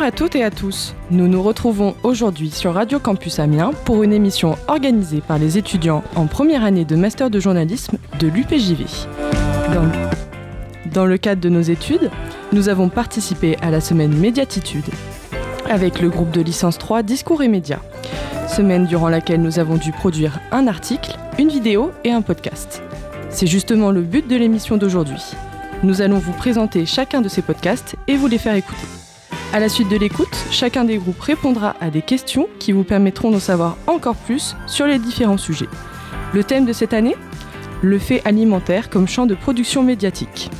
Bonjour à toutes et à tous. Nous nous retrouvons aujourd'hui sur Radio Campus Amiens pour une émission organisée par les étudiants en première année de master de journalisme de l'UPJV. Dans, le cadre de nos études, nous avons participé à la semaine Médiatitude avec le groupe de licence 3 Discours et Médias. Semaine durant laquelle nous avons dû produire un article, une vidéo et un podcast. C'est justement le but de l'émission d'aujourd'hui. Nous allons vous présenter chacun de ces podcasts et vous les faire écouter. À la suite de l'écoute, chacun des groupes répondra à des questions qui vous permettront d'en savoir encore plus sur les différents sujets. Le thème de cette année? Le fait alimentaire comme champ de production médiatique.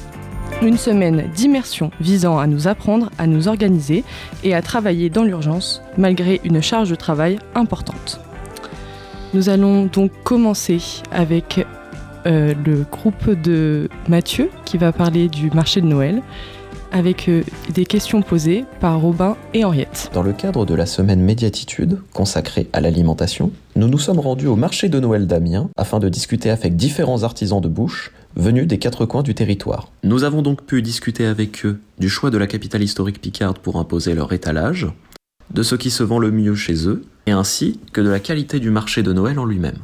Une semaine d'immersion visant à nous apprendre à nous organiser et à travailler dans l'urgence malgré une charge de travail importante. Nous allons donc commencer avec euh, le groupe de Mathieu qui va parler du marché de Noël avec euh, des questions posées par Robin et Henriette. Dans le cadre de la semaine Médiatitude consacrée à l'alimentation, nous nous sommes rendus au marché de Noël d'Amiens afin de discuter avec différents artisans de bouche venus des quatre coins du territoire. Nous avons donc pu discuter avec eux du choix de la capitale historique picarde pour imposer leur étalage, de ce qui se vend le mieux chez eux, et ainsi que de la qualité du marché de Noël en lui-même.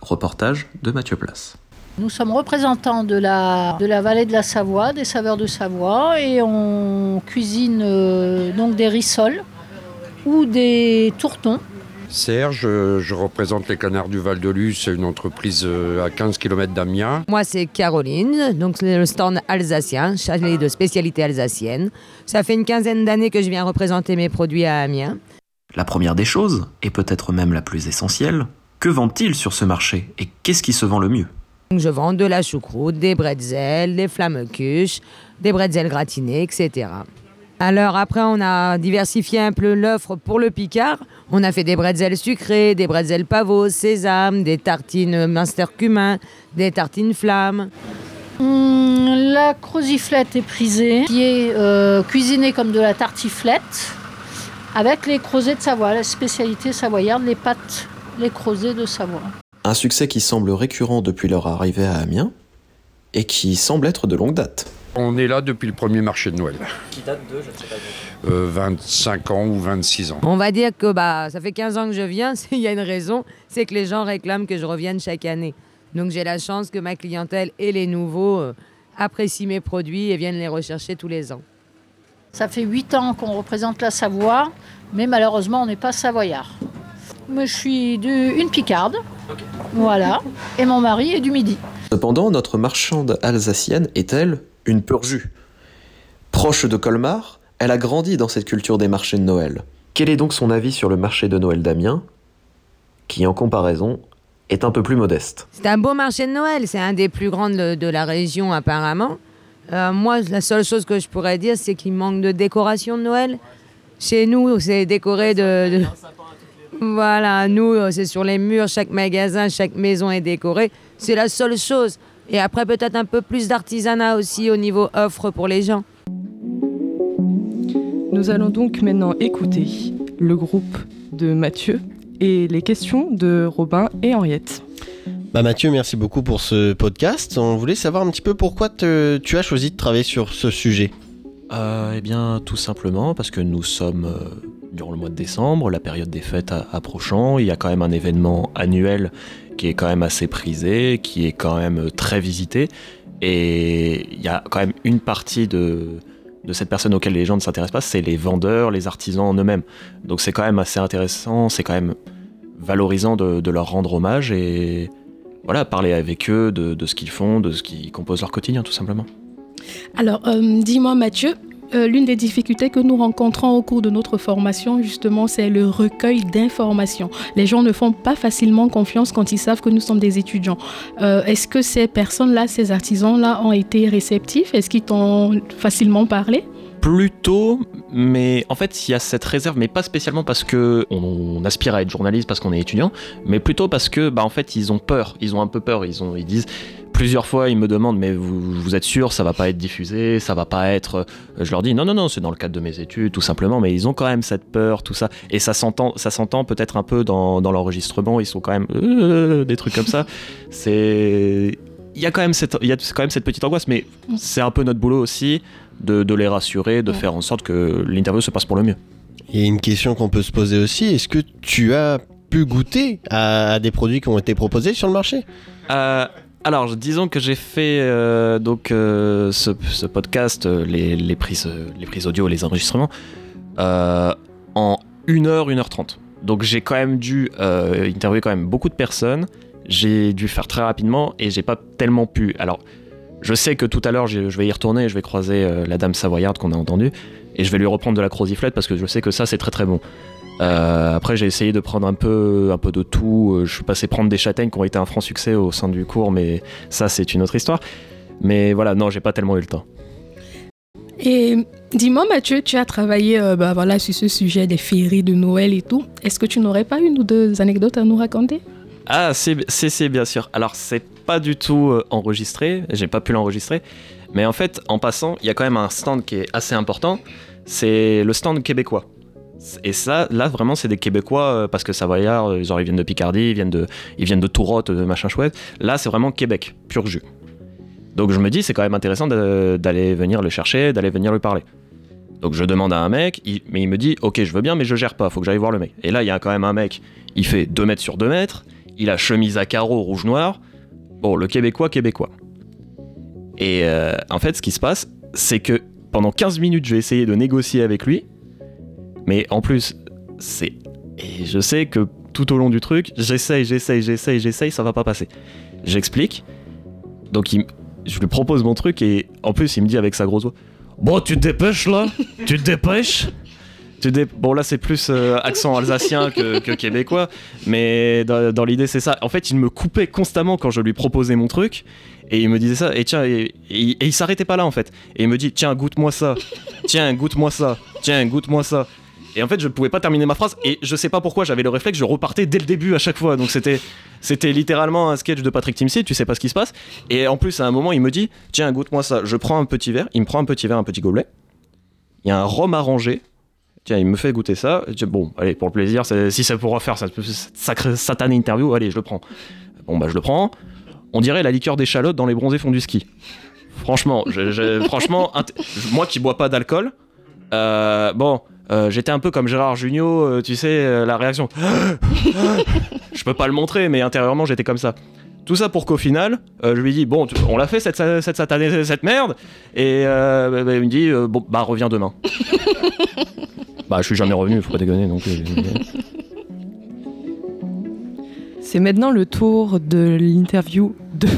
Reportage de Mathieu Place. Nous sommes représentants de la, de la vallée de la Savoie, des saveurs de Savoie, et on cuisine euh, donc des rissoles ou des tourtons. Serge, je, je représente les canards du Val de Luz, c'est une entreprise euh, à 15 km d'Amiens. Moi, c'est Caroline, donc c'est le stand alsacien, chalet de spécialité alsacienne. Ça fait une quinzaine d'années que je viens représenter mes produits à Amiens. La première des choses, et peut-être même la plus essentielle, que vendent-ils sur ce marché et qu'est-ce qui se vend le mieux? Je vends de la choucroute, des bretzels, des flammekuches, des bretzels gratinés, etc. Alors après, on a diversifié un peu l'offre pour le Picard. On a fait des bretzels sucrés, des bretzels pavot, sésame, des tartines minster cumin, des tartines flammes. Hum, la croziflette est prisée, qui est euh, cuisinée comme de la tartiflette, avec les crozets de Savoie, la spécialité savoyarde, les pâtes, les crozets de Savoie. Un succès qui semble récurrent depuis leur arrivée à Amiens et qui semble être de longue date. On est là depuis le premier marché de Noël. Qui date de, je ne sais pas. Euh, 25 ans ou 26 ans. On va dire que bah, ça fait 15 ans que je viens, il y a une raison, c'est que les gens réclament que je revienne chaque année. Donc j'ai la chance que ma clientèle et les nouveaux euh, apprécient mes produits et viennent les rechercher tous les ans. Ça fait 8 ans qu'on représente la Savoie, mais malheureusement, on n'est pas savoyard. Moi, je suis une picarde, voilà, et mon mari est du Midi. Cependant, notre marchande alsacienne est-elle une pure jus? Proche de Colmar, elle a grandi dans cette culture des marchés de Noël. Quel est donc son avis sur le marché de Noël d'Amiens, qui en comparaison est un peu plus modeste? C'est un beau marché de Noël, c'est un des plus grands de, de la région apparemment. Euh, moi, la seule chose que je pourrais dire, c'est qu'il manque de décoration de Noël. Chez nous, c'est décoré de... de- Voilà, nous, euh, c'est sur les murs, chaque magasin, chaque maison est décorée. C'est la seule chose. Et après, peut-être un peu plus d'artisanat aussi au niveau offre pour les gens. Nous allons donc maintenant écouter le groupe de Mathieu et les questions de Robin et Henriette. Bah Mathieu, merci beaucoup pour ce podcast. On voulait savoir un petit peu pourquoi te- tu as choisi de travailler sur ce sujet. Euh, Eh bien, tout simplement parce que nous sommes euh, durant le mois de décembre, la période des fêtes approchant. Il y a quand même un événement annuel qui est quand même assez prisé, qui est quand même euh, très visité. Et il y a quand même une partie de, de cette personne auquel les gens ne s'intéressent pas, c'est les vendeurs, les artisans en eux-mêmes. Donc c'est quand même assez intéressant, c'est quand même valorisant de, de leur rendre hommage et voilà, parler avec eux de, de ce qu'ils font, de ce qui compose leur quotidien, tout simplement. Alors, euh, dis-moi Mathieu, euh, l'une des difficultés que nous rencontrons au cours de notre formation, justement, c'est le recueil d'informations. Les gens ne font pas facilement confiance quand ils savent que nous sommes des étudiants. Euh, Est-ce que ces personnes-là, ces artisans-là ont été réceptifs? Est-ce qu'ils t'ont facilement parlé? Plutôt, mais en fait, il y a cette réserve, mais pas spécialement parce que on, aspire à être journaliste parce qu'on est étudiant, mais plutôt parce que, bah, en fait, ils ont peur. Ils ont un peu peur. Ils disent plusieurs fois, ils me demandent, mais vous, êtes sûr, ça va pas être diffusé, ça va pas être. euh, Je leur dis, non, non, non, c'est dans le cadre de mes études, tout simplement, mais ils ont quand même cette peur, tout ça, et ça s'entend, ça s'entend peut-être un peu dans, dans l'enregistrement. Ils sont quand même euh, des trucs comme ça. C'est il y a quand même cette, il y a quand même cette petite angoisse, mais c'est un peu notre boulot aussi de, de les rassurer, de faire en sorte que l'interview se passe pour le mieux. Et une question qu'on peut se poser aussi, est-ce que tu as pu goûter à, des produits qui ont été proposés sur le marché? Euh, alors, disons que j'ai fait euh, donc euh, ce, ce, podcast, les, les, prises, les prises audio, les enregistrements, en 1 heure, 1 heure 30. Donc j'ai quand même dû interviewer quand même beaucoup de personnes. J'ai dû faire très rapidement et j'ai pas tellement pu. Alors, je sais que tout à l'heure, je vais y retourner, je vais croiser la dame savoyarde qu'on a entendue et je vais lui reprendre de la croziflette parce que je sais que ça c'est très très bon. Euh, après, j'ai essayé de prendre un peu, un peu de tout. Euh, je suis passé prendre des châtaignes qui ont été un franc succès au sein du cours, mais ça, c'est une autre histoire. Mais voilà, non, j'ai pas tellement eu le temps. Et dis-moi, Mathieu, tu as travaillé euh, bah, voilà, sur ce sujet des féeries de Noël et tout. Est-ce que tu n'aurais pas une ou deux anecdotes à nous raconter? Ah, c'est bien sûr. Alors, c'est pas du tout enregistré, j'ai pas pu l'enregistrer. Mais en fait, en passant, il y a quand même un stand qui est assez important. C'est le stand québécois. Et ça, là, vraiment, c'est des Québécois, euh, parce que Savoyard, euh, ils viennent de Picardie, ils viennent de, ils viennent de Tourotte, de machin chouette. Là, c'est vraiment Québec, pur jus. Donc je me dis, c'est quand même intéressant d'aller venir le chercher, d'aller venir lui parler. Donc je demande à un mec, mais il me dit, ok, je veux bien, mais je gère pas, faut que j'aille voir le mec. Et là, il y a quand même un mec, il fait 2 mètres sur 2 mètres, il a chemise à carreaux rouge-noir. Bon, le Québécois, Québécois. Et euh, en fait, ce qui se passe, c'est que pendant 15 minutes, je vais essayer de négocier avec lui. Mais en plus, c'est. Et je sais que tout au long du truc, j'essaye, j'essaye, j'essaye, j'essaye, ça va pas passer. J'explique. Donc il... je lui propose mon truc et en plus il me dit avec sa grosse voix Bon, tu te dépêches là Tu te dépêches tu Bon, là c'est plus euh, accent alsacien que, québécois, mais dans, l'idée c'est ça. En fait, il me coupait constamment quand je lui proposais mon truc et il me disait ça. Et tiens, et, et il s'arrêtait pas là en fait. Et il me dit Tiens, goûte-moi ça. Tiens, goûte-moi ça. Tiens, goûte-moi ça. Et en fait, je ne pouvais pas terminer ma phrase. Et je sais pas pourquoi, j'avais le réflexe, je repartais dès le début à chaque fois. Donc c'était, c'était littéralement un sketch de Patrick Timsit, tu sais pas ce qui se passe. Et en plus, à un moment, il me dit Tiens, goûte-moi ça. Je prends un petit verre. Il me prend un petit verre, un petit gobelet. Il y a un rhum arrangé. Tiens, il me fait goûter ça. bon, allez, pour le plaisir, si ça pourra faire cette sacrée satanée interview, allez, je le prends. Bon, bah, je le prends. On dirait la liqueur d'échalote dans les bronzés font du ski. Franchement, franchement, moi qui bois pas d'alcool, euh, bon, euh, j'étais un peu comme Gérard Jugnot, euh, tu sais, la réaction. je peux pas le montrer, mais intérieurement, j'étais comme ça. Tout ça pour qu'au final, je lui dis bon, on l'a fait cette, cette satanée, cette merde, et bah, bah, il me dit bon, bah reviens demain. bah, je suis jamais revenu, faut pas déconner donc. C'est maintenant le tour de l'interview de,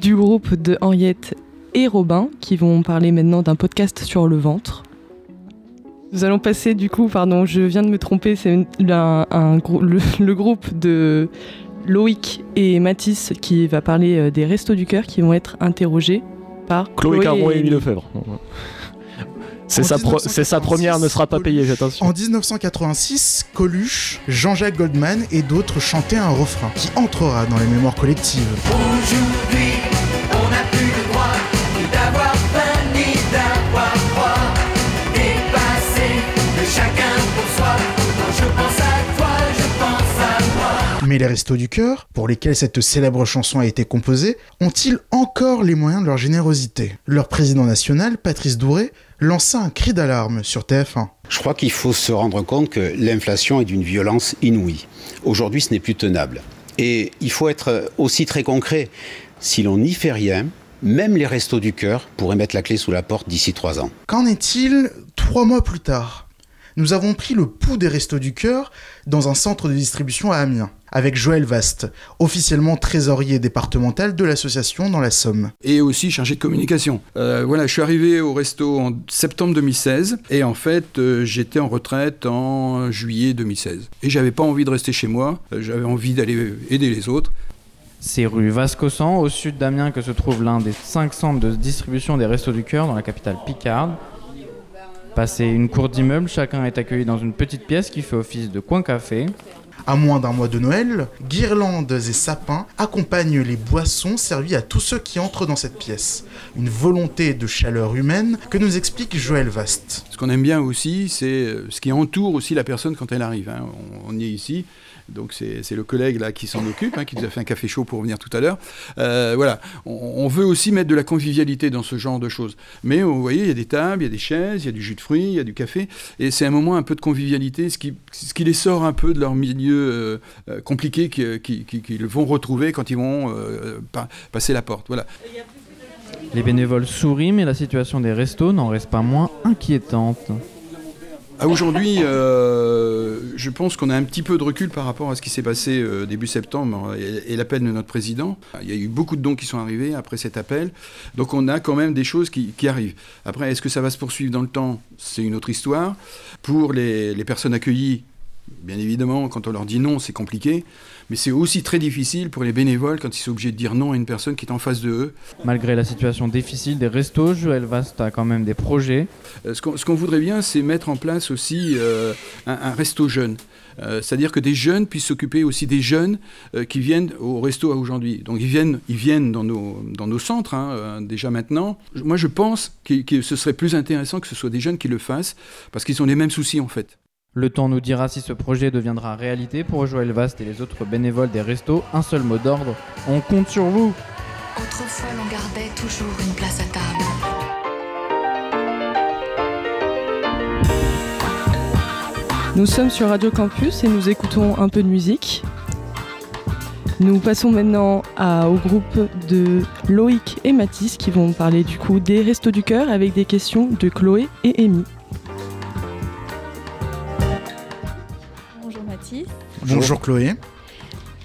du groupe de Henriette et Robin qui vont parler maintenant d'un podcast sur le ventre. Nous allons passer du coup, pardon, je viens de me tromper, c'est un, le, groupe de Loïc et Mathis qui va parler euh, des Restos du Cœur qui vont être interrogés par Chloé, Chloé et Émile Lefebvre. C'est sa, sa, première, ne sera pas payée, attention. En 1986, Coluche, Jean-Jacques Goldman et d'autres chantaient un refrain qui entrera dans les mémoires collectives. Aujourd'hui, on n'a plus le droit d'avoir Mais les Restos du Cœur, pour lesquels cette célèbre chanson a été composée, ont-ils encore les moyens de leur générosité? Leur président national, Patrice Douré, lança un cri d'alarme sur TF1. Je crois qu'il faut se rendre compte que l'inflation est d'une violence inouïe. Aujourd'hui, ce n'est plus tenable. Et il faut être aussi très concret. Si l'on n'y fait rien, même les restos du cœur pourraient mettre la clé sous la porte d'ici trois ans. Qu'en est-il trois mois plus tard? Nous avons pris le pouls des Restos du Cœur dans un centre de distribution à Amiens, avec Joël Vast, officiellement trésorier départemental de l'association dans la Somme. Et aussi chargé de communication. Euh, voilà, je suis arrivé au resto en septembre 2016, et en fait, euh, j'étais en retraite en juillet 2016. Et j'avais pas envie de rester chez moi, euh, j'avais envie d'aller aider les autres. C'est rue Vascosan, au sud d'Amiens, que se trouve l'un des cinq centres de distribution des Restos du Cœur dans la capitale Picarde. Passé une cour d'immeuble, chacun est accueilli dans une petite pièce qui fait office de coin café. À moins d'un mois de Noël, guirlandes et sapins accompagnent les boissons servies à tous ceux qui entrent dans cette pièce. Une volonté de chaleur humaine que nous explique Joël Vast. Ce qu'on aime bien aussi, c'est euh, ce qui entoure aussi la personne quand elle arrive. Hein. On, est ici, Donc c'est le collègue là qui s'en occupe, hein, qui nous a fait un café chaud pour venir tout à l'heure. Euh, voilà, on, veut aussi mettre de la convivialité dans ce genre de choses. Mais vous voyez, il y a des tables, il y a des chaises, il y a du jus de fruits, il y a du café, et c'est un moment un peu de convivialité, ce qui, ce qui les sort un peu de leur milieu euh, euh, compliqué qu'ils vont retrouver quand ils vont passer la porte. Voilà. Les bénévoles sourient, mais la situation des restos n'en reste pas moins inquiétante. Aujourd'hui, euh, je pense qu'on a un petit peu de recul par rapport à ce qui s'est passé euh, début septembre et, l'appel de notre président. Il y a eu beaucoup de dons qui sont arrivés après cet appel. Donc on a quand même des choses qui, arrivent. Après, est-ce que ça va se poursuivre dans le temps? C'est une autre histoire. Pour les personnes accueillies, Bien évidemment, quand on leur dit non, c'est compliqué, mais c'est aussi très difficile pour les bénévoles quand ils sont obligés de dire non à une personne qui est en face de eux. Malgré la situation difficile des restos, Joël Vast a quand même des projets. Euh, ce qu'on voudrait bien, c'est mettre en place aussi euh, un, resto jeune. Euh, c'est-à-dire que des jeunes puissent s'occuper aussi des jeunes qui viennent au resto aujourd'hui. Donc ils viennent, ils viennent dans, nos, dans nos centres hein, déjà maintenant. Moi je pense que, que ce serait plus intéressant que ce soit des jeunes qui le fassent parce qu'ils ont les mêmes soucis en fait. Le temps nous dira si ce projet deviendra réalité pour Joël Vast et les autres bénévoles des restos. Un seul mot d'ordre, on compte sur vous. Autrefois, l'on gardait toujours une place à table. Nous sommes sur Radio Campus et nous écoutons un peu de musique. Nous passons maintenant au groupe de Loïc et Mathis qui vont parler du coup des Restos du Cœur avec des questions de Chloé et Amy. Bonjour Chloé.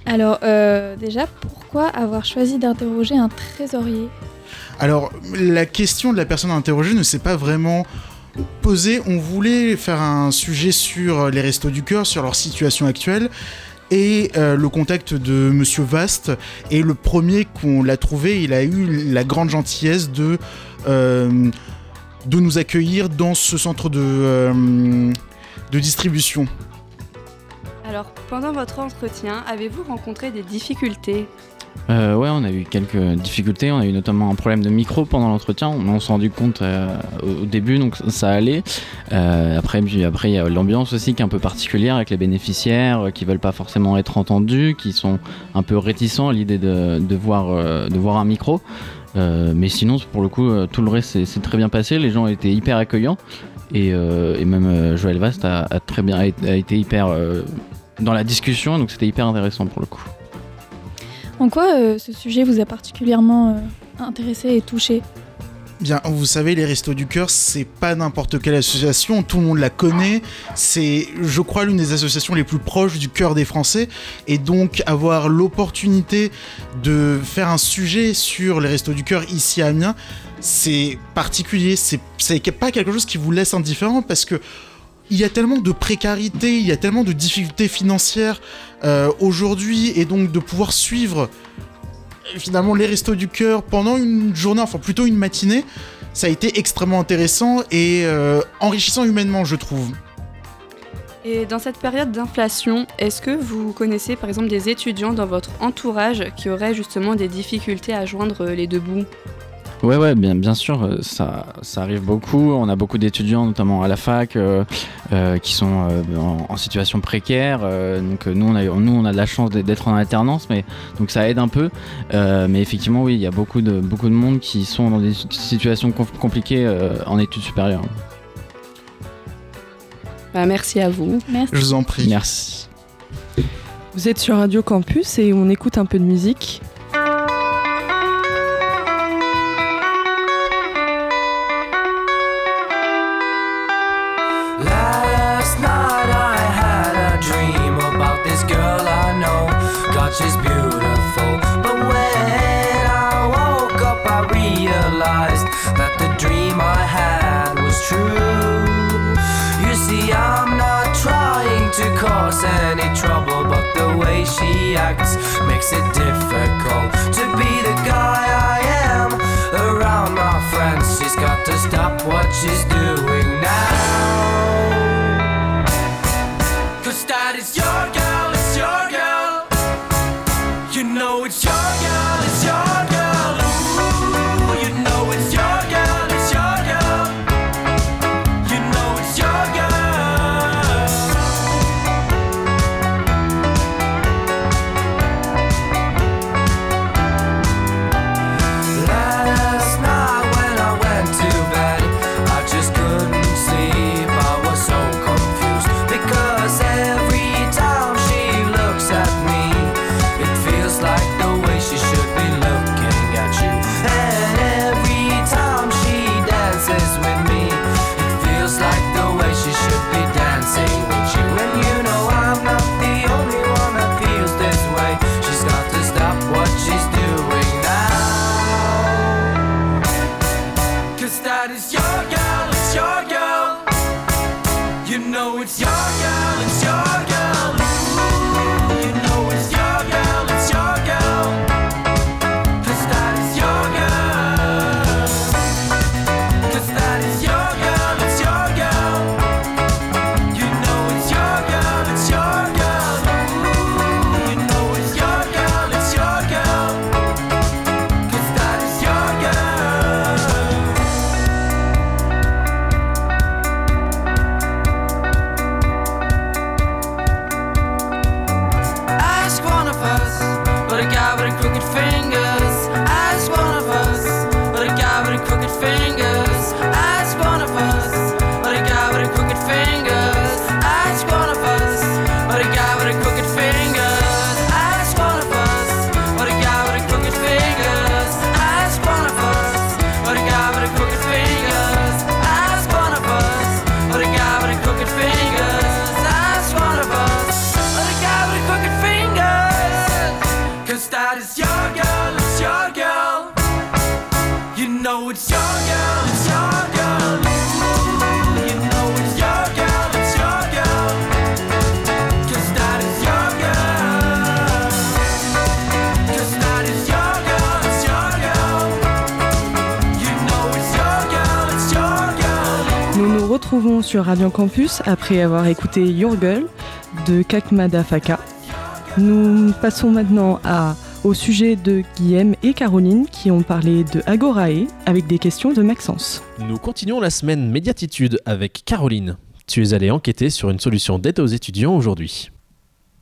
Alors euh, déjà, pourquoi avoir choisi d'interroger un trésorier? Alors la question de la personne interrogée ne s'est pas vraiment posée. On voulait faire un sujet sur les restos du cœur, sur leur situation actuelle. Et euh, le contact de Monsieur Vast est le premier qu'on l'a trouvé. Il a eu la grande gentillesse de, euh, de nous accueillir dans ce centre de, de distribution. Alors, pendant votre entretien, avez-vous rencontré des difficultés euh, ouais, on a eu quelques difficultés. On a eu notamment un problème de micro pendant l'entretien. On, s'est rendu compte euh, au, début, donc ça allait. Euh, après, après, il y a l'ambiance aussi qui est un peu particulière avec les bénéficiaires euh, qui veulent pas forcément être entendus, qui sont un peu réticents à l'idée de, voir, de voir un micro. mais sinon, pour le coup, tout le reste s'est très bien passé. Les gens étaient hyper accueillants. Et, et même Joël Vast a, a très bien a été hyper dans la discussion, donc c'était hyper intéressant pour le coup. En quoi euh, ce sujet vous a particulièrement euh, intéressé et touché? Bien, vous savez, les Restos du Cœur, c'est pas n'importe quelle association, tout le monde la connaît. C'est, je crois, l'une des associations les plus proches du cœur des Français. Et donc, avoir l'opportunité de faire un sujet sur les Restos du Cœur ici à Amiens, c'est particulier. C'est, c'est pas quelque chose qui vous laisse indifférent parce que il y a tellement de précarité, il y a tellement de difficultés financières euh, aujourd'hui, et donc de pouvoir suivre euh, finalement les restos du cœur pendant une journée, enfin plutôt une matinée, ça a été extrêmement intéressant et euh, enrichissant humainement, je trouve. Et dans cette période d'inflation, est-ce que vous connaissez par exemple des étudiants dans votre entourage qui auraient justement des difficultés à joindre les deux bouts? Ouais, ouais, bien, bien sûr, euh, ça, ça arrive beaucoup. On a beaucoup d'étudiants, notamment à la fac, euh, euh, qui sont en, situation précaire. donc nous on, a, nous, on a de la chance d'être en alternance, mais donc ça aide un peu. mais effectivement, oui, il y a beaucoup de, beaucoup de monde qui sont dans des situations compliquées en études supérieures. Bah, merci à vous. Je vous en prie. Merci. Vous êtes sur Radio Campus et on écoute un peu de musique. Retrouvons sur Radio Campus après avoir écouté Your Girl de Kakmada Faka. Nous passons maintenant à, au sujet de Guillaume et Caroline qui ont parlé de Agorae avec des questions de Maxence. Nous continuons la semaine médiatitude avec Caroline. Tu es allée enquêter sur une solution d'aide aux étudiants aujourd'hui.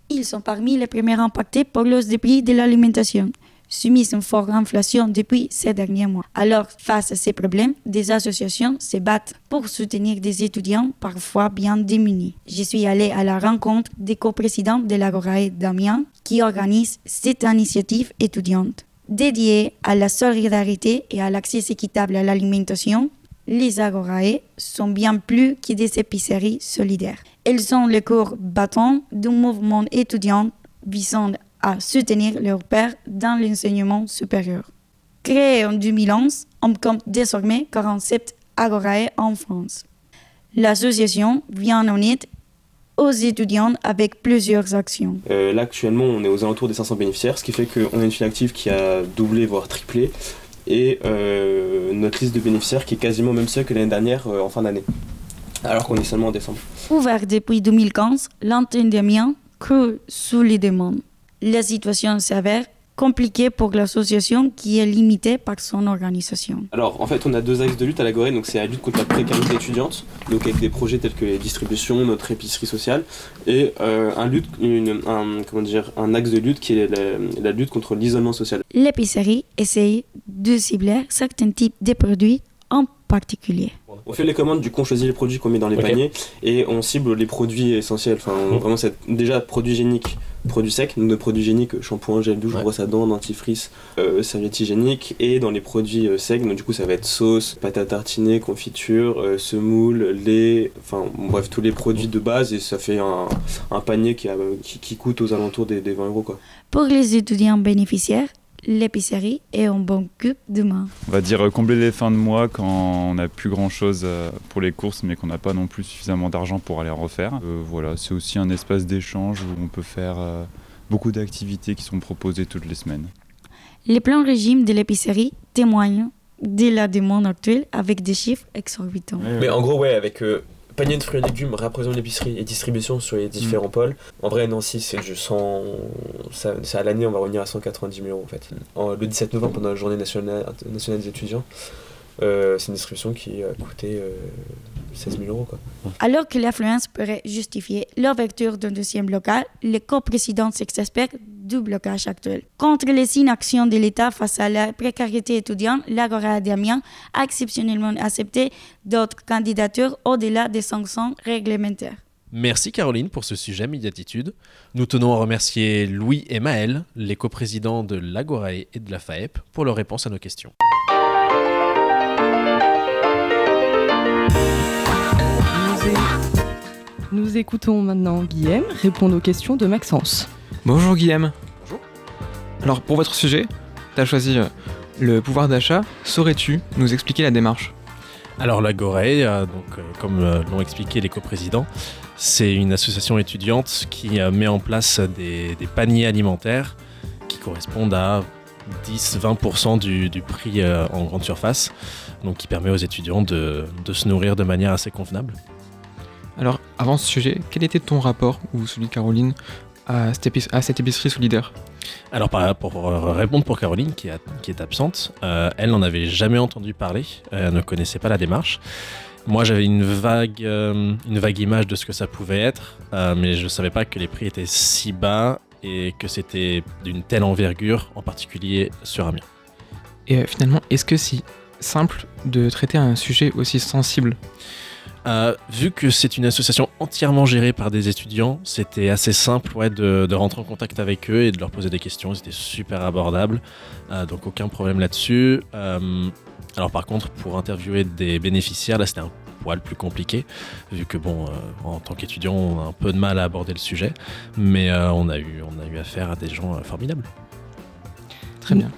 Ils sont parmi les premiers impactés par l'hausse des prix de l'alimentation, à une forte inflation depuis ces derniers mois. Alors, face à ces problèmes, des associations se battent pour soutenir des étudiants parfois bien démunis. Je suis allée à la rencontre des coprésidents de l'Agorae d'Amiens qui organisent cette initiative étudiante. Dédiée à la solidarité et à l'accès équitable à l'alimentation, les Agorae sont bien plus que des épiceries solidaires. Elles sont le corps battant d'un mouvement étudiant visant à soutenir leurs pairs dans l'enseignement supérieur. Créée en 2011, on compte désormais 47 Agorae en France. L'association vient en aide aux étudiants avec plusieurs actions. Euh, là, actuellement, on est aux alentours des 500 bénéficiaires, ce qui fait qu'on a une file active qui a doublé, voire triplé, et euh, notre liste de bénéficiaires qui est quasiment même seule que l'année dernière euh, en fin d'année, alors qu'on est seulement en décembre. Ouvert depuis 2015, l'antenne d'Amiens creuse sous les demandes. La situation s'avère compliquée pour l'association qui est limitée par son organisation. Alors, en fait, on a deux axes de lutte à la Gorée, donc c'est la lutte contre la précarité étudiante, donc avec des projets tels que les distributions, notre épicerie sociale, et euh, un, lutte, une- un, comment dire, un axe de lutte qui est la, la lutte contre l'isolement social. L'épicerie essaye de cibler certains types de produits en particulier. On fait les commandes, du coup on choisit les produits qu'on met dans les paniers et on cible les produits essentiels. Enfin, on- Mhm. vraiment, c'est déjà produits hygiéniques, produits secs, donc nos produits hygiéniques, euh, shampoing, gel douche, Ouais. brosse à dents, dentifrice, euh, serviettes hygiéniques. Et dans les produits euh, secs, donc du coup ça va être sauce, pâte à tartiner, confiture, euh, semoule, lait, enfin bref, tous les produits de base et ça fait un, un panier qui, a- qui, qui coûte aux alentours des, des 20 euros quoi. Pour les étudiants bénéficiaires, l'épicerie est en bon coup de main. On va dire euh, combler les fins de mois quand on n'a plus grand chose pour les courses mais qu'on n'a pas non plus suffisamment d'argent pour aller en refaire. Euh, voilà, c'est aussi un espace d'échange où on peut faire euh, beaucoup d'activités qui sont proposées toutes les semaines. Les plans régime de l'épicerie témoignent de la demande actuelle avec des chiffres exorbitants. Mais en gros, ouais, avec euh, panier de fruits et légumes, rapprovisionnement d'épicerie et distribution sur les différents pôles. En vrai, Nancy, c'est du 100. Ça, c'est à l'année, on va revenir à 190 000 euros en fait. En- le 17 novembre, pendant la journée nationale, nationale des étudiants, euh, c'est une distribution qui a coûté euh, 16 000 euros quoi. Alors que l'affluence pourrait justifier l'ouverture d'un deuxième local, le coprésident s'exaspère du blocage actuel. Contre les inactions de l'État face à la précarité étudiante, l'Agora d'Amiens a exceptionnellement accepté d'autres candidatures au-delà des sanctions réglementaires. Merci Caroline pour ce sujet médiatitude. Nous tenons à remercier Louis et Maël, les coprésidents de l'Agorae et de la FAEP, pour leur réponse à nos questions. Nous, écoutons maintenant Guillaume répondre aux questions de Maxence. Bonjour Guillaume. Alors pour votre sujet, tu as choisi euh, le pouvoir d'achat. Saurais-tu nous expliquer la démarche? Alors l'Agoré, euh, donc, euh, comme l'ont expliqué les coprésidents, c'est une association étudiante qui met en place des, des paniers alimentaires qui correspondent à 10-20% du, du prix en grande surface, donc qui permet aux étudiants de, de se nourrir de manière assez convenable. Alors, avant ce sujet, quel était ton rapport, ou celui de Caroline, à cette, épice- à cette épicerie solidaire Alors pour répondre pour Caroline qui, a- qui est absente, euh, elle n'en avait jamais entendu parler, elle ne connaissait pas la démarche. Moi j'avais une vague, euh, une vague image de ce que ça pouvait être, euh, mais je ne savais pas que les prix étaient si bas et que c'était d'une telle envergure, en particulier sur Amiens. Et finalement, est-ce que c'est simple de traiter un sujet aussi sensible? Euh, vu que c'est une association entièrement gérée par des étudiants, c'était assez simple ouais, de, de rentrer en contact avec eux et de leur poser des questions. C'était super abordable, euh, donc aucun problème là-dessus. Euh, alors par contre, pour interviewer des bénéficiaires, là c'était un poil plus compliqué, vu que bon, euh, en tant qu'étudiant, on a un peu de mal à aborder le sujet, mais euh, on, a eu, on a eu affaire à des gens euh, formidables. Très bien.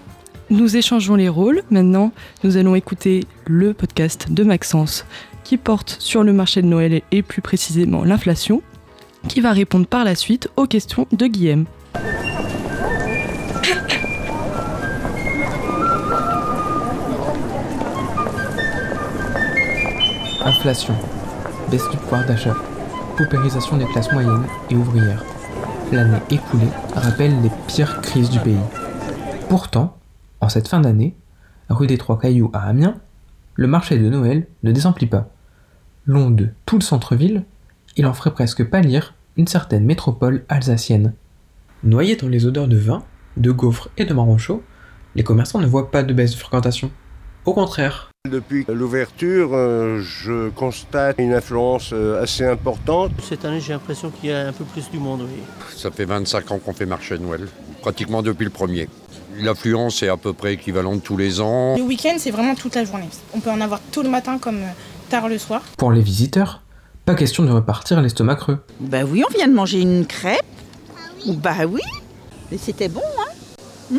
Nous échangeons les rôles. Maintenant, nous allons écouter le podcast de Maxence qui porte sur le marché de Noël et plus précisément l'inflation, qui va répondre par la suite aux questions de Guillaume. Inflation, baisse du pouvoir d'achat, paupérisation des classes moyennes et ouvrières. L'année écoulée rappelle les pires crises du pays. Pourtant, en cette fin d'année, rue des Trois Cailloux à Amiens, le marché de Noël ne désemplit pas. Long de tout le centre-ville, il en ferait presque pâlir une certaine métropole alsacienne. Noyés dans les odeurs de vin, de gaufres et de marrons chauds, les commerçants ne voient pas de baisse de fréquentation. Au contraire, Depuis l'ouverture, euh, je constate une influence euh, assez importante. Cette année, j'ai l'impression qu'il y a un peu plus du monde, oui. Ça fait 25 ans qu'on fait marché de Noël, pratiquement depuis le premier. L'affluence est à peu près équivalente tous les ans. Le week-end, c'est vraiment toute la journée. On peut en avoir tôt le matin comme tard le soir. pour les visiteurs, pas question de repartir l'estomac creux. Bah oui, on vient de manger une crêpe. Bah oui. Et c'était bon, hein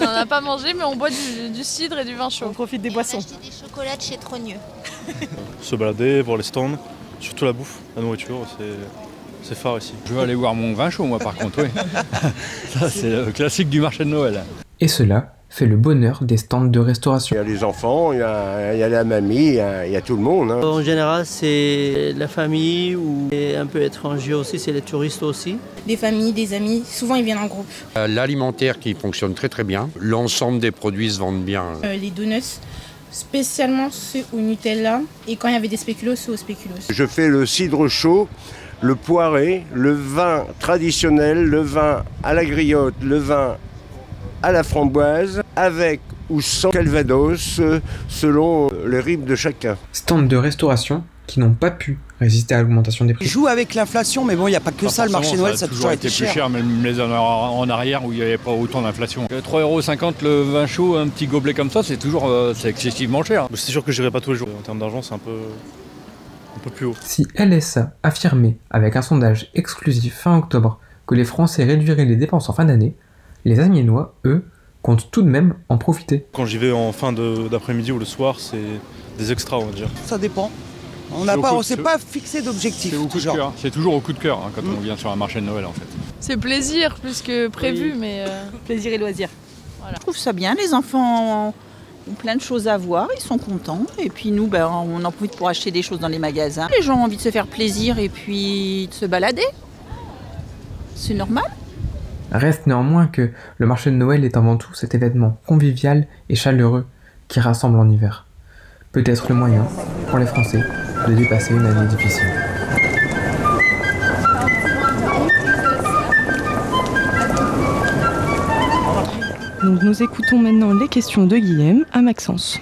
On n'en a pas mangé, mais on boit du, du cidre et du vin chaud. On profite des boissons. des chocolats de chez Trogneux. se balader, voir les stands, surtout la bouffe, la nourriture, c'est, c'est phare ici. Je veux aller voir mon vin chaud, moi, par contre, oui. Ça, c'est le classique du marché de Noël. Et cela fait le bonheur des stands de restauration. Il y a les enfants, il y a, il y a la mamie, il y a, il y a tout le monde. hein. En général, c'est la famille ou un peu étranger aussi, c'est les touristes aussi. Des familles, des amis, souvent ils viennent en groupe. Euh, L'alimentaire qui fonctionne très très bien. L'ensemble des produits se vendent bien. Euh, les donuts, spécialement ceux au Nutella. Et quand il y avait des spéculoos, ceux au spéculoos. Je fais le cidre chaud, le poiré, le vin traditionnel, le vin à la griotte, le vin à la framboise, avec ou sans calvados, euh, selon euh, le rythme de chacun. Stands de restauration qui n'ont pas pu résister à l'augmentation des prix. joue avec l'inflation, mais bon, il n'y a pas que ça, le marché Noël, ça a toujours été plus cher. cher, même les années en arrière où il n'y avait pas autant d'inflation. 3,50€ le vin chaud, un petit gobelet comme ça, c'est toujours euh, c'est excessivement cher. C'est sûr que j'irai pas tous les jours. En termes d'argent, c'est un peu, un peu plus haut. Si LSA affirmait avec un sondage exclusif fin octobre que les Français réduiraient les dépenses en fin d'année, les Amiénois, eux, comptent tout de même en profiter. Quand j'y vais en fin d'après-midi ou le soir, c'est des extras, on va dire. Ça dépend. On n'a pas, on s'est pas fixé d'objectif. C'est au coup de genre. cœur. C'est toujours au coup de cœur hein, quand on vient sur un marché de Noël en fait. C'est plaisir plus que prévu, mais. euh, Plaisir et loisir. Je trouve ça bien, les enfants ont plein de choses à voir, ils sont contents. Et puis nous, ben, on en profite pour acheter des choses dans les magasins. Les gens ont envie de se faire plaisir et puis de se balader. C'est normal. Reste néanmoins que le marché de Noël est avant tout cet événement convivial et chaleureux qui rassemble en hiver. Peut-être le moyen, pour les Français, de dépasser une année difficile. Donc nous écoutons maintenant les questions de Guillaume à Maxence.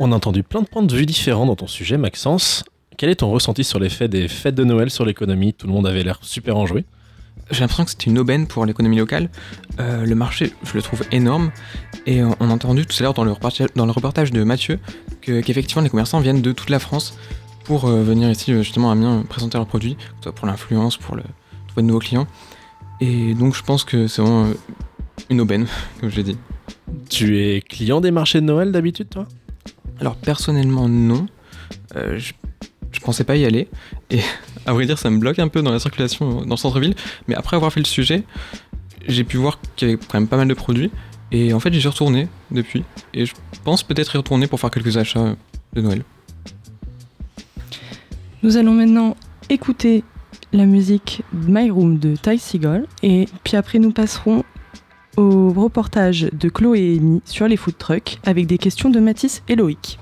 On a entendu plein de points de vue différents dans ton sujet, Maxence. Quel est ton ressenti sur l'effet des fêtes de Noël sur l'économie? Tout le monde avait l'air super enjoué. J'ai l'impression que c'était une aubaine pour l'économie locale. Euh, le marché, je le trouve énorme. Et on on a entendu tout à l'heure dans, le reportage- dans le reportage de Mathieu que- qu'effectivement les commerçants viennent de toute la France pour euh, venir ici euh, justement à Amiens présenter leurs produits, soit pour l'influence, pour le, trouver de nouveaux clients. Et donc je pense que c'est vraiment une aubaine, comme je l'ai dit. Tu es client des marchés de Noël d'habitude, toi? Alors personnellement non. euh, je, je pensais pas y aller. Et à vrai dire, ça me bloque un peu dans la circulation dans le centre-ville. Mais après avoir fait le sujet, j'ai pu voir qu'il y avait quand même pas mal de produits. Et en fait, j'y suis retourné depuis. Et je pense peut-être y retourner pour faire quelques achats de Noël. Nous allons maintenant écouter la musique My Room de Ty Seagull et puis après nous passerons au reportage de Chloé et Amy sur les food trucks avec des questions de Mathis et Loïc.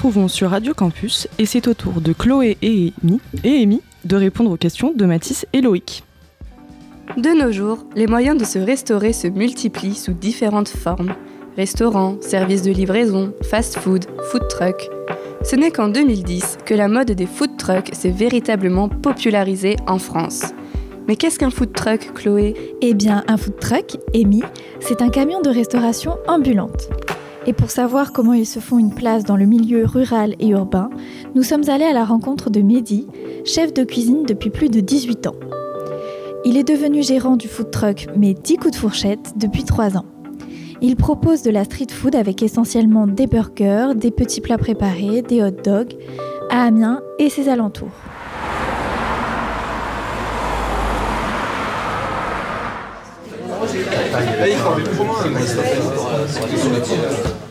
Retrouvons sur Radio Campus et c'est au tour de Chloé et Amy, et Amy de répondre aux questions de Mathis et Loïc. De nos jours, les moyens de se restaurer se multiplient sous différentes formes. Restaurants, services de livraison, fast-food, food truck. Ce n'est qu'en 2010 que la mode des food trucks s'est véritablement popularisée en France. Mais qu'est-ce qu'un food truck, Chloé? Eh bien, un food truck, Amy, c'est un camion de restauration ambulante. Et pour savoir comment ils se font une place dans le milieu rural et urbain, nous sommes allés à la rencontre de Mehdi, chef de cuisine depuis plus de 18 ans. Il est devenu gérant du food truck Mais 10 coups de fourchette depuis 3 ans. Il propose de la street food avec essentiellement des burgers, des petits plats préparés, des hot dogs, à Amiens et ses alentours.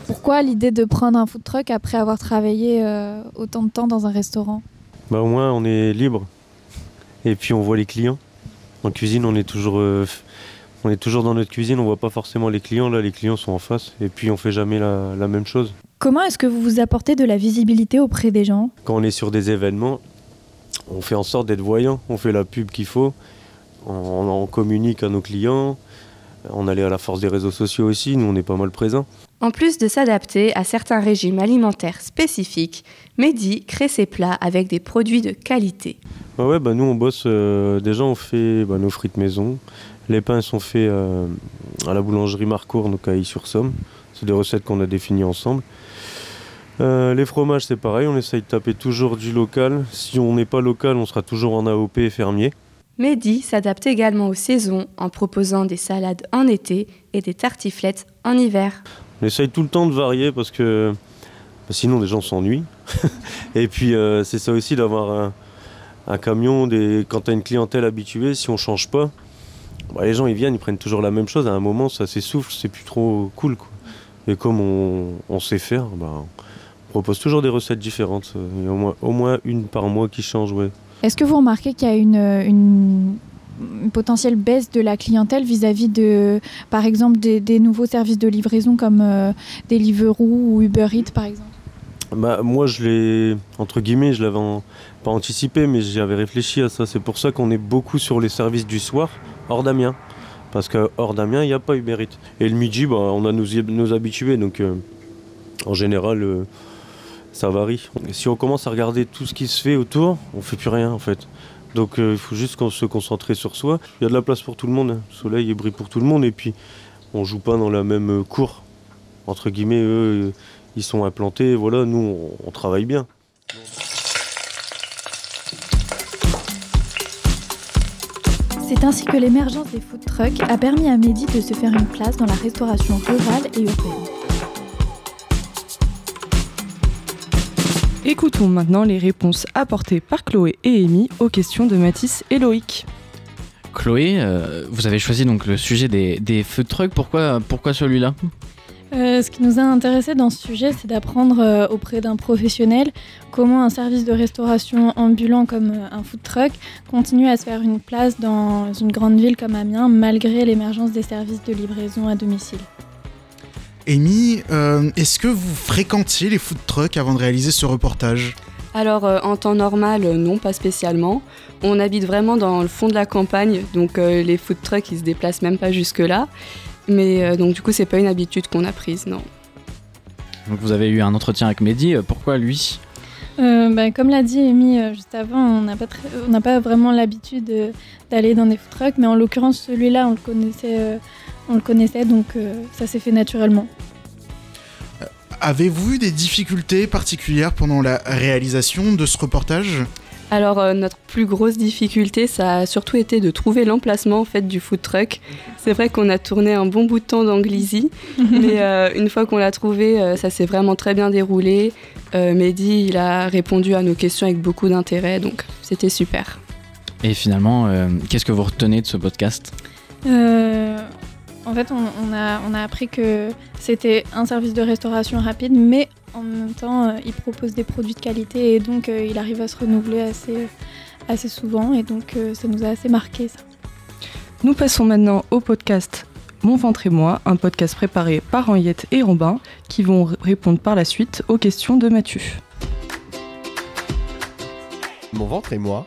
Pourquoi l'idée de prendre un food truck après avoir travaillé euh, autant de temps dans un restaurant? Bah au moins on est libre. Et puis on voit les clients. En cuisine on est toujours euh, on est toujours dans notre cuisine, on voit pas forcément les clients, là les clients sont en face. Et puis on fait jamais la, la même chose. Comment est-ce que vous vous apportez de la visibilité auprès des gens? Quand on est sur des événements, on fait en sorte d'être voyant, on fait la pub qu'il faut, on, on communique à nos clients, on allait à la force des réseaux sociaux aussi, nous on est pas mal présents. En plus de s'adapter à certains régimes alimentaires spécifiques, Mehdi crée ses plats avec des produits de qualité. Ouais, bah nous on bosse, euh, déjà on fait bah, nos frites maison, les pains sont faits euh, à la boulangerie Marcourt, donc à sur somme c'est des recettes qu'on a définies ensemble. Euh, les fromages c'est pareil, on essaye de taper toujours du local, si on n'est pas local on sera toujours en AOP et fermier. Mehdi s'adapte également aux saisons en proposant des salades en été et des tartiflettes en hiver. On essaye tout le temps de varier parce que bah, sinon les gens s'ennuient. et puis euh, c'est ça aussi d'avoir un, camion, quand tu as une clientèle habituée, si on change pas, bah, les gens ils viennent, ils prennent toujours la même chose. À un moment ça s'essouffle, c'est plus trop cool. Quoi. Et comme on, sait faire, bah, on propose toujours des recettes différentes. Il y a au moins, au moins une par mois qui change. Ouais. Est-ce que vous remarquez qu'il y a une, potentielle baisse de la clientèle vis-à-vis de, par exemple, des, nouveaux services de livraison comme euh, Deliveroo ou Uber Eats, par exemple? Bah, moi, je l'ai, entre guillemets, je l'avais pas anticipé, mais j'y avais réfléchi à ça. C'est pour ça qu'on est beaucoup sur les services du soir, hors d'Amiens. Parce que hors d'Amiens, il n'y a pas Uber Eats. Et le midi, bah, on a nos, nos habitués, donc euh, en général, euh, ça varie. Si on commence à regarder tout ce qui se fait autour, on fait plus rien en fait. Donc euh, il faut juste qu'on se concentrer sur soi. Il y a de la place pour tout le monde. hein. Le soleil il brille pour tout le monde et puis on joue pas dans la même cour. Entre guillemets, eux, euh, ils sont implantés. Voilà, nous, on, on travaille bien. C'est ainsi que l'émergence des food trucks a permis à Mehdi de se faire une place dans la restauration rurale et urbaine. Écoutons maintenant les réponses apportées par Chloé et Amy aux questions de Mathis et Loïc. Chloé, euh, vous avez choisi donc le sujet des, des food trucks. Pourquoi, pourquoi celui-là? Euh, ce qui nous a intéressé dans ce sujet, c'est d'apprendre euh, auprès d'un professionnel comment un service de restauration ambulant comme euh, un food truck continue à se faire une place dans une grande ville comme Amiens malgré l'émergence des services de livraison à domicile. Amy, euh, est-ce que vous fréquentiez les food trucks avant de réaliser ce reportage Alors euh, en temps normal, euh, non, pas spécialement. On habite vraiment dans le fond de la campagne, donc euh, les food trucks ils se déplacent même pas jusque là. Mais euh, donc du coup c'est pas une habitude qu'on a prise, non. Donc vous avez eu un entretien avec Mehdi. Pourquoi lui? Euh, bah, comme l'a dit Amy euh, juste avant, on n'a pas, très- on n'a pas vraiment l'habitude euh, d'aller dans des food trucks, mais en l'occurrence celui-là, on le connaissait, euh, on le connaissait donc euh, ça s'est fait naturellement. Avez-vous eu des difficultés particulières pendant la réalisation de ce reportage? Alors euh, notre plus grosse difficulté, ça a surtout été de trouver l'emplacement en fait du food truck. C'est vrai qu'on a tourné un bon bout de temps dans Glizy, mais euh, une fois qu'on l'a trouvé, euh, ça s'est vraiment très bien déroulé. Euh, Mehdi, il a répondu à nos questions avec beaucoup d'intérêt, donc c'était super. Et finalement, euh, qu'est-ce que vous retenez de ce podcast? Euh, en fait, on, on a, on a appris que c'était un service de restauration rapide, mais en même temps, euh, il propose des produits de qualité et donc euh, il arrive à se renouveler assez, assez souvent et donc euh, ça nous a assez marqué ça. Nous passons maintenant au podcast Mon ventre et moi, un podcast préparé par Henriette et Robin qui vont répondre par la suite aux questions de Mathieu. Mon ventre et moi.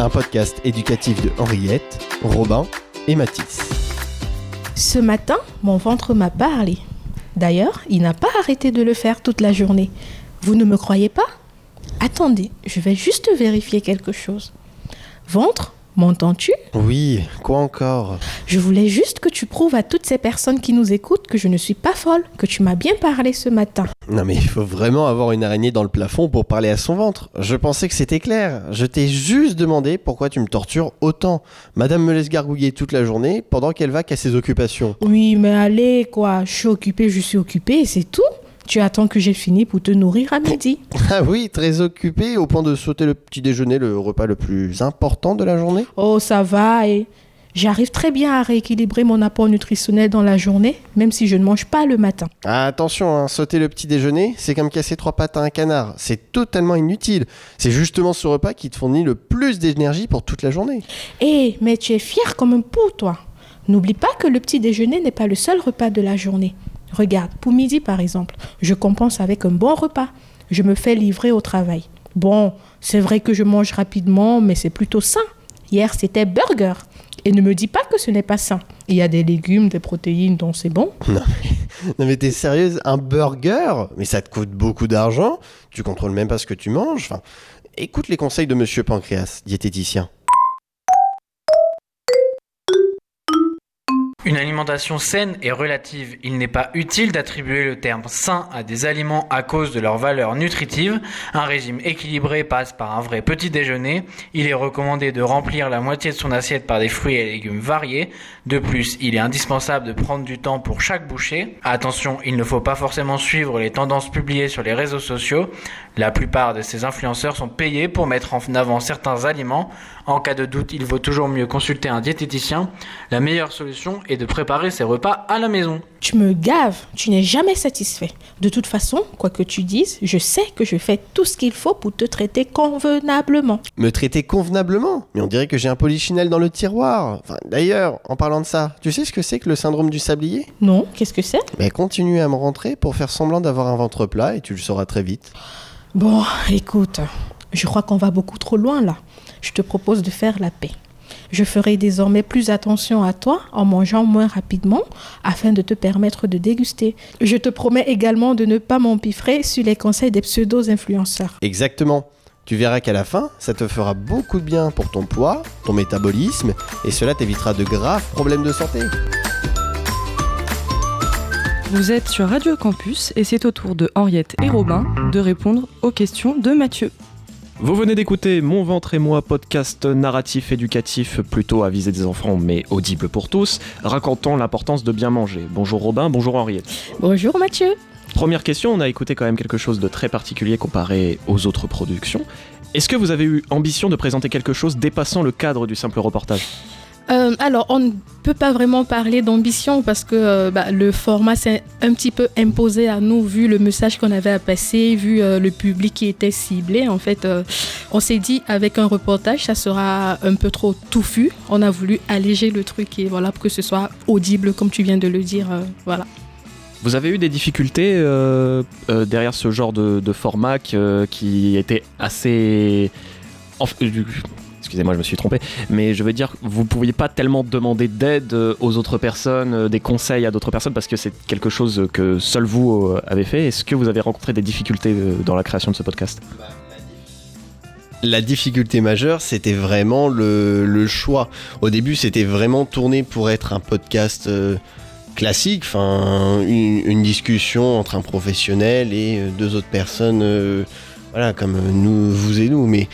Un podcast éducatif de Henriette, Robin et Mathis. Ce matin, mon ventre m'a parlé. D'ailleurs, il n'a pas arrêté de le faire toute la journée. Vous ne me croyez pas? Attendez, je vais juste vérifier quelque chose. Ventre, M'entends-tu? Oui, quoi encore? Je voulais juste que tu prouves à toutes ces personnes qui nous écoutent que je ne suis pas folle, que tu m'as bien parlé ce matin. Non mais il faut vraiment avoir une araignée dans le plafond pour parler à son ventre. Je pensais que c'était clair. Je t'ai juste demandé pourquoi tu me tortures autant. Madame me laisse gargouiller toute la journée pendant qu'elle va qu'à ses occupations. Oui, mais allez, quoi, je suis occupée, je suis occupée, et c'est tout. Tu attends que j'ai fini pour te nourrir à midi. Ah oui, très occupé au point de sauter le petit déjeuner, le repas le plus important de la journée Oh, ça va, et j'arrive très bien à rééquilibrer mon apport nutritionnel dans la journée, même si je ne mange pas le matin. Ah, attention, hein, sauter le petit déjeuner, c'est comme casser trois pattes à un canard. C'est totalement inutile. C'est justement ce repas qui te fournit le plus d'énergie pour toute la journée. Eh, mais tu es fier comme un pou, toi. N'oublie pas que le petit déjeuner n'est pas le seul repas de la journée. Regarde, pour midi par exemple, je compense avec un bon repas. Je me fais livrer au travail. Bon, c'est vrai que je mange rapidement, mais c'est plutôt sain. Hier, c'était burger. Et ne me dis pas que ce n'est pas sain. Il y a des légumes, des protéines, donc c'est bon. Non mais, t'es sérieuse Un burger Mais ça te coûte beaucoup d'argent. Tu contrôles même pas ce que tu manges. Enfin, écoute les conseils de Monsieur Pancréas, diététicien. Une alimentation saine est relative. Il n'est pas utile d'attribuer le terme sain à des aliments à cause de leur valeur nutritive. Un régime équilibré passe par un vrai petit déjeuner. Il est recommandé de remplir la moitié de son assiette par des fruits et légumes variés. De plus, il est indispensable de prendre du temps pour chaque bouchée. Attention, il ne faut pas forcément suivre les tendances publiées sur les réseaux sociaux. La plupart de ces influenceurs sont payés pour mettre en avant certains aliments. En cas de doute, il vaut toujours mieux consulter un diététicien. La meilleure solution est de préparer ses repas à la maison. Tu me gaves, tu n'es jamais satisfait. De toute façon, quoi que tu dises, je sais que je fais tout ce qu'il faut pour te traiter convenablement. Me traiter convenablement Mais on dirait que j'ai un polichinelle dans le tiroir. Enfin, d'ailleurs, en parlant de ça, tu sais ce que c'est que le syndrome du sablier? Non, qu'est-ce que c'est? Mais continue à me rentrer pour faire semblant d'avoir un ventre plat et tu le sauras très vite. Bon, écoute, je crois qu'on va beaucoup trop loin là. Je te propose de faire la paix. Je ferai désormais plus attention à toi en mangeant moins rapidement afin de te permettre de déguster. Je te promets également de ne pas m'empiffrer sur les conseils des pseudo-influenceurs. Exactement. Tu verras qu'à la fin, ça te fera beaucoup de bien pour ton poids, ton métabolisme, et cela t'évitera de graves problèmes de santé. Vous êtes sur Radio Campus et c'est au tour de Henriette et Robin de répondre aux questions de Mathieu. Vous venez d'écouter Mon ventre et moi, podcast narratif éducatif plutôt à viser des enfants mais audible pour tous, racontant l'importance de bien manger. Bonjour Robin, bonjour Henriette. Bonjour Mathieu. Première question, on a écouté quand même quelque chose de très particulier comparé aux autres productions. Est-ce que vous avez eu ambition de présenter quelque chose dépassant le cadre du simple reportage? Euh, alors, on ne peut pas vraiment parler d'ambition parce que euh, bah, le format s'est un petit peu imposé à nous vu le message qu'on avait à passer, vu euh, le public qui était ciblé. En fait, on s'est dit avec un reportage, ça sera un peu trop touffu. On a voulu alléger le truc et voilà pour que ce soit audible, comme tu viens de le dire. voilà. Vous avez eu des difficultés derrière ce genre de, format qui était assez... Excusez-moi, je me suis trompé, mais je veux dire, vous ne pouviez pas tellement demander d'aide euh, aux autres personnes, euh, des conseils à d'autres personnes, parce que c'est quelque chose que seul vous euh, avez fait. Est-ce que vous avez rencontré des difficultés dans la création de ce podcast? La difficulté majeure, c'était vraiment le, choix. Au début, c'était vraiment tourné pour être un podcast classique, enfin une, discussion entre un professionnel et deux autres personnes, voilà, comme nous, vous et nous. Mais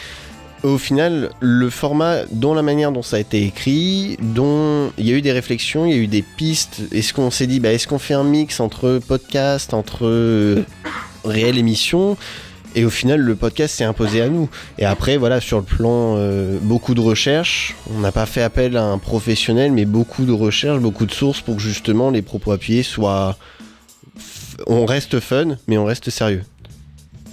au final, le format, dont la manière dont ça a été écrit, dont il y a eu des réflexions, il y a eu des pistes. Est-ce qu'on s'est dit, bah, est-ce qu'on fait un mix entre podcast, entre euh, réelle émission? Et au final, le podcast s'est imposé à nous. Et après, voilà, sur le plan, euh, beaucoup de recherches. On n'a pas fait appel à un professionnel, mais beaucoup de recherches, beaucoup de sources pour que justement les propos appuyés soient. On reste fun, mais on reste sérieux.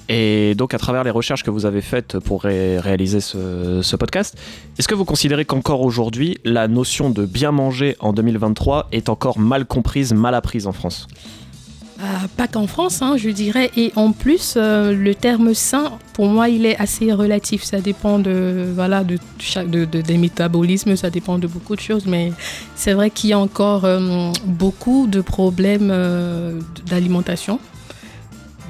Et donc, à travers les recherches que vous avez faites pour ré- réaliser ce, podcast, est-ce que vous considérez qu'encore aujourd'hui, la notion de bien manger en 2023 est encore mal comprise, mal apprise en France? Euh, pas qu'en France, hein, je dirais. Et en plus, euh, le terme sain, pour moi, il est assez relatif. Ça dépend de, voilà, de, de, de- des métabolismes, ça dépend de beaucoup de choses. Mais c'est vrai qu'il y a encore euh, beaucoup de problèmes d'alimentation.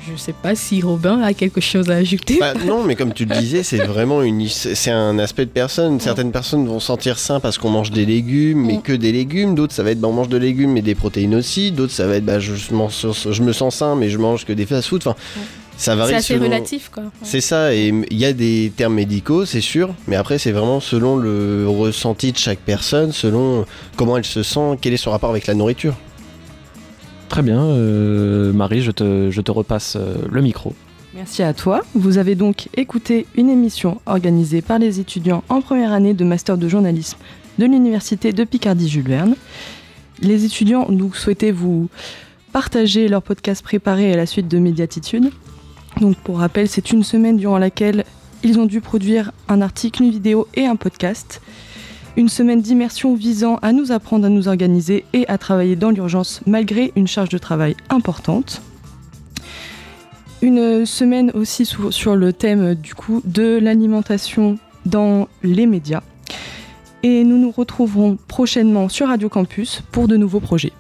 Je sais pas si Robin a quelque chose à ajouter. Bah, non, mais comme tu le disais, c'est vraiment une, c'est un aspect de personne. Certaines personnes vont sentir sain parce qu'on mange des légumes, mais que des légumes. D'autres, ça va être bah, on mange de légumes mais des protéines aussi. D'autres, ça va être bah, je, je, me sens sain, mais je mange que des fast-food. Enfin, ça varie. C'est assez selon- relatif, quoi. C'est ça, et il y a des termes médicaux, c'est sûr, mais après, c'est vraiment selon le ressenti de chaque personne, selon comment elle se sent, quel est son rapport avec la nourriture. Très bien, euh, Marie, je te, repasse euh, le micro. Merci à toi. Vous avez donc écouté une émission organisée par les étudiants en première année de master de journalisme de l'université de Picardie-Jules Verne. Les étudiants donc souhaitaient vous partager leur podcast préparé à la suite de Médiatitude. Donc pour rappel, c'est une semaine durant laquelle ils ont dû produire un article, une vidéo et un podcast. Une semaine d'immersion visant à nous apprendre à nous organiser et à travailler dans l'urgence malgré une charge de travail importante. Une semaine aussi sur, le thème du coup de l'alimentation dans les médias. Et nous nous retrouverons prochainement sur Radio Campus pour de nouveaux projets.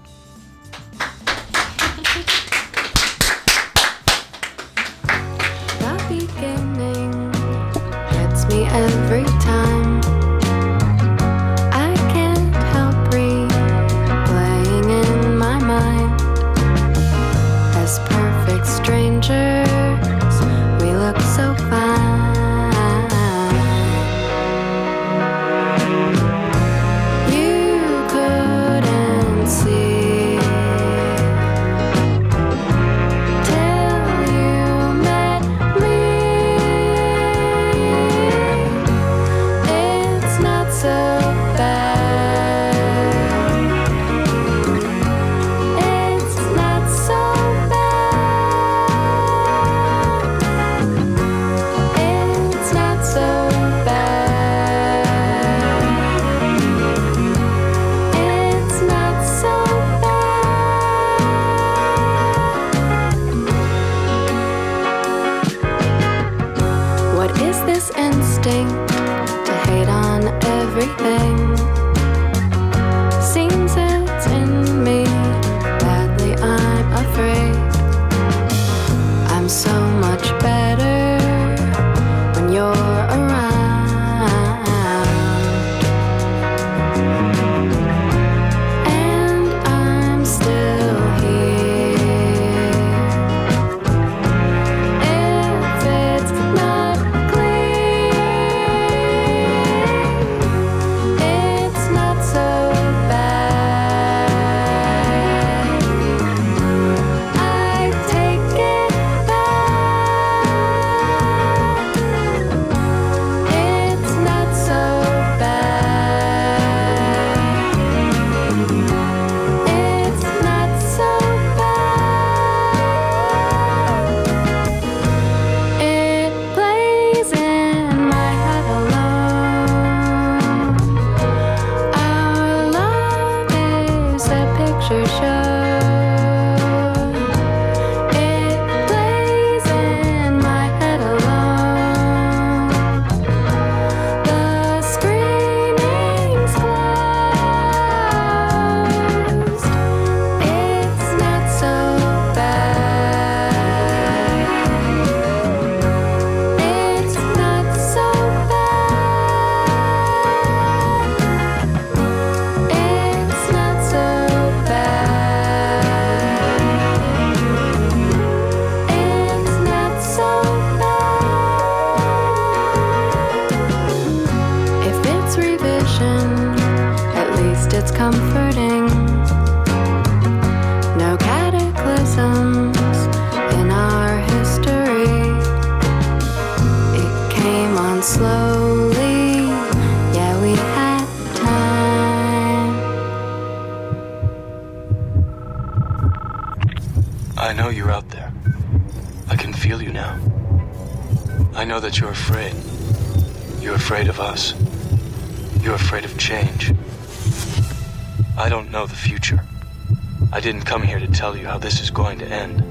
Tell you how this is going to end.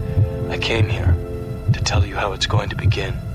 I came here to tell you how it's going to begin.